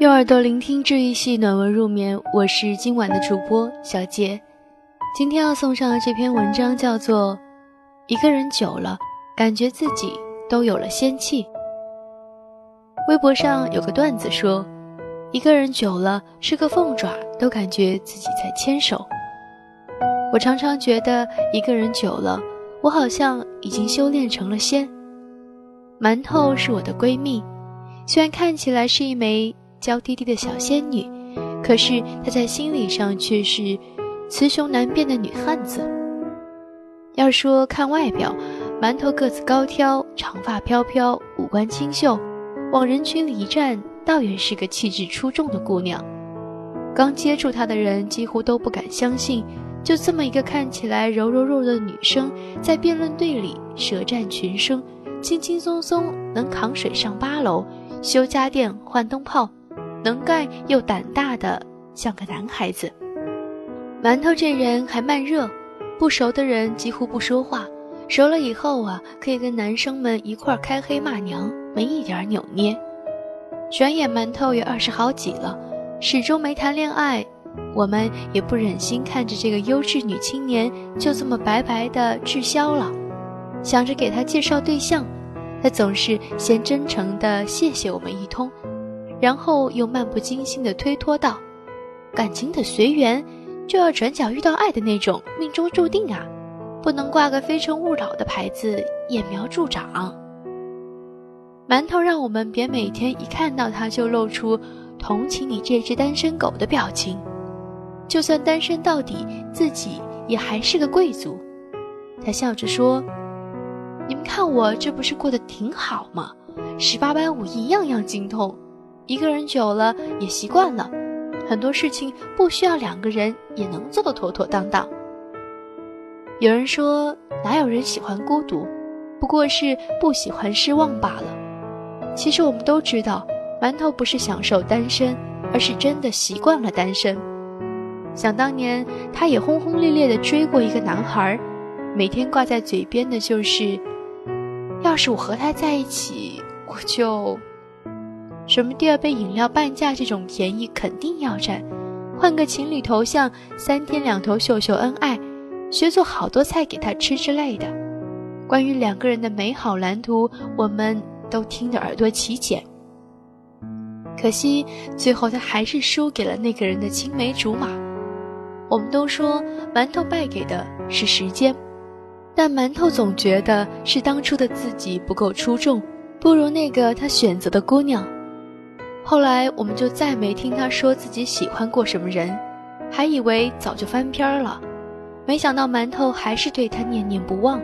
用耳朵聆听治愈系暖文入眠，我是今晚的主播小杰。今天要送上的这篇文章叫做《一个人久了，感觉自己都有了仙气》。微博上有个段子说，一个人久了，是个凤爪都感觉自己在牵手。我常常觉得，一个人久了，我好像已经修炼成了仙。馒头是我的闺蜜，虽然看起来是一枚。娇滴滴的小仙女，可是她在心理上却是雌雄难辨的女汉子。要说看外表，馒头个子高挑，长发飘飘，五官清秀，往人群里一站，倒也是个气质出众的姑娘。刚接触她的人几乎都不敢相信，就这么一个看起来柔柔弱弱的女生，在辩论队里舌战群生，轻轻松松能扛水上八楼，修家电换灯泡。能干又胆大的，像个男孩子。馒头这人还慢热，不熟的人几乎不说话，熟了以后啊，可以跟男生们一块开黑骂娘，没一点扭捏。转眼馒头也二十好几了，始终没谈恋爱，我们也不忍心看着这个优质女青年就这么白白的滞销了，想着给她介绍对象，她总是先真诚的谢谢我们一通。然后又漫不经心地推脱道：“感情的随缘，就要转角遇到爱的那种，命中注定啊，不能挂个非诚勿扰的牌子，揠苗助长。”馒头让我们别每天一看到他就露出同情你这只单身狗的表情，就算单身到底，自己也还是个贵族。他笑着说：“你们看我这不是过得挺好吗？十八般武艺样样精通。”一个人久了也习惯了，很多事情不需要两个人也能做得妥妥当当。有人说，哪有人喜欢孤独，不过是不喜欢失望罢了。其实我们都知道，馒头不是享受单身，而是真的习惯了单身。想当年，他也轰轰烈烈地追过一个男孩，每天挂在嘴边的就是：“要是我和他在一起，我就……”什么第二杯饮料半价这种便宜肯定要占，换个情侣头像，三天两头秀秀恩爱，学做好多菜给他吃之类的。关于两个人的美好蓝图，我们都听得耳朵起茧。可惜最后他还是输给了那个人的青梅竹马。我们都说馒头败给的是时间，但馒头总觉得是当初的自己不够出众，不如那个他选择的姑娘。后来我们就再没听他说自己喜欢过什么人，还以为早就翻篇了，没想到馒头还是对他念念不忘。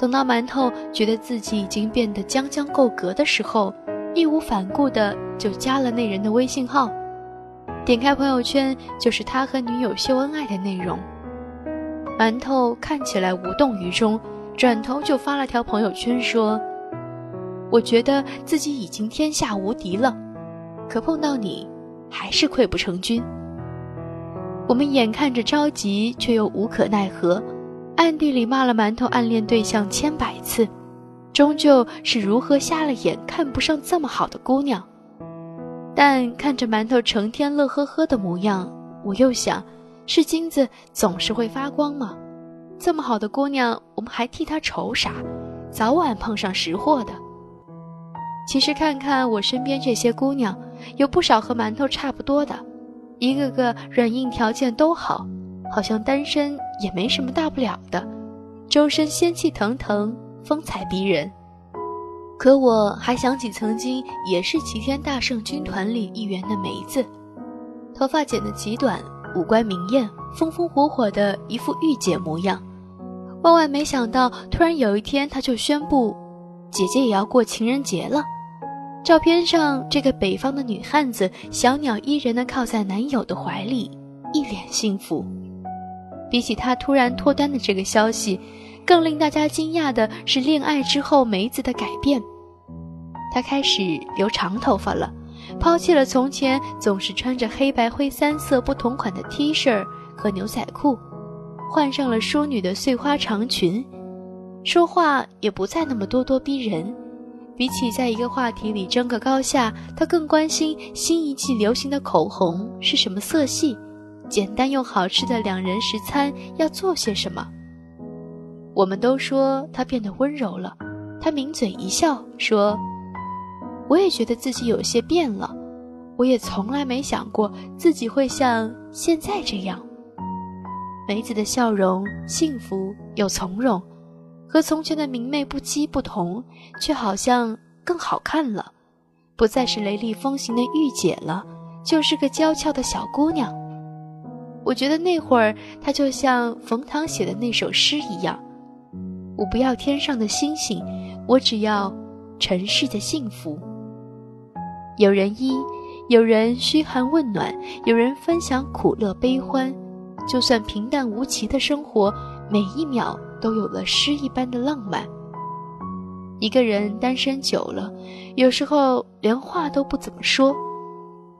等到馒头觉得自己已经变得将将够格的时候，义无反顾的就加了那人的微信号，点开朋友圈就是他和女友秀恩爱的内容。馒头看起来无动于衷，转头就发了条朋友圈说：“我觉得自己已经天下无敌了。”可碰到你，还是溃不成军。我们眼看着着急，却又无可奈何，暗地里骂了馒头暗恋对象千百次，终究是如何瞎了眼看不上这么好的姑娘。但看着馒头成天乐呵呵的模样，我又想，是金子总是会发光吗？这么好的姑娘，我们还替她愁啥？早晚碰上识货的。其实看看我身边这些姑娘。有不少和馒头差不多的，一个个软硬条件都好，好像单身也没什么大不了的，周身仙气腾腾，风采逼人。可我还想起曾经也是齐天大圣军团里一员的梅子，头发剪得极短，五官明艳，风风火火的一副御姐模样。万万没想到，突然有一天，她就宣布，姐姐也要过情人节了。照片上，这个北方的女汉子小鸟依人地靠在男友的怀里，一脸幸福。比起她突然脱单的这个消息，更令大家惊讶的是恋爱之后梅子的改变。她开始留长头发了，抛弃了从前总是穿着黑白灰三色不同款的 T 恤和牛仔裤，换上了淑女的碎花长裙，说话也不再那么咄咄逼人。比起在一个话题里争个高下，他更关心新一季流行的口红是什么色系，简单又好吃的两人食餐要做些什么。我们都说他变得温柔了，他抿嘴一笑说：“我也觉得自己有些变了，我也从来没想过自己会像现在这样。”梅子的笑容幸福又从容。和从前的明媚不羁不同，却好像更好看了，不再是雷厉风行的御姐了，就是个娇俏的小姑娘。我觉得那会儿她就像冯唐写的那首诗一样：“我不要天上的星星，我只要尘世的幸福。”有人依，有人嘘寒问暖，有人分享苦乐悲欢，就算平淡无奇的生活，每一秒。都有了诗一般的浪漫。一个人单身久了，有时候连话都不怎么说。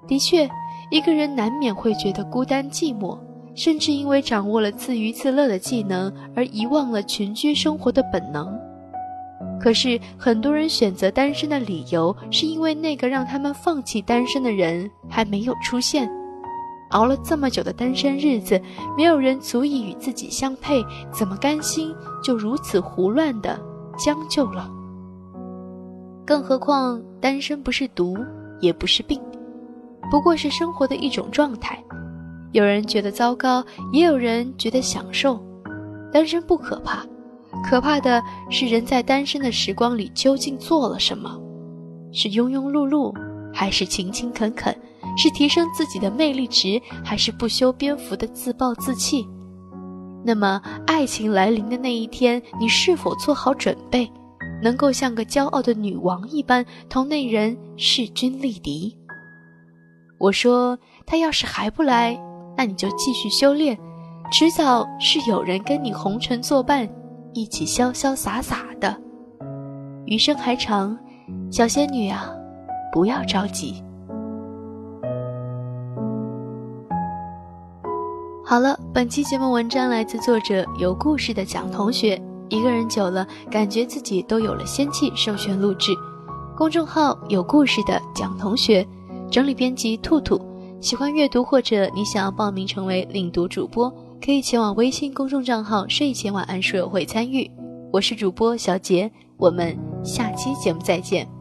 的确，一个人难免会觉得孤单寂寞，甚至因为掌握了自娱自乐的技能而遗忘了群居生活的本能。可是，很多人选择单身的理由，是因为那个让他们放弃单身的人还没有出现。熬了这么久的单身日子，没有人足以与自己相配，怎么甘心就如此胡乱的将就了？更何况单身不是毒，也不是病，不过是生活的一种状态。有人觉得糟糕，也有人觉得享受。单身不可怕，可怕的是人在单身的时光里究竟做了什么？是庸庸碌碌，还是勤勤恳恳？是提升自己的魅力值，还是不修边幅的自暴自弃？那么，爱情来临的那一天，你是否做好准备，能够像个骄傲的女王一般，同那人势均力敌？我说，他要是还不来，那你就继续修炼，迟早是有人跟你红尘作伴，一起潇潇洒洒的。余生还长，小仙女啊，不要着急。好了，本期节目文章来自作者有故事的蒋同学。一个人久了，感觉自己都有了仙气，授权录制。公众号有故事的蒋同学，整理编辑兔兔。喜欢阅读或者你想要报名成为领读主播，可以前往微信公众账号“睡前晚安书友会”参与。我是主播小杰，我们下期节目再见。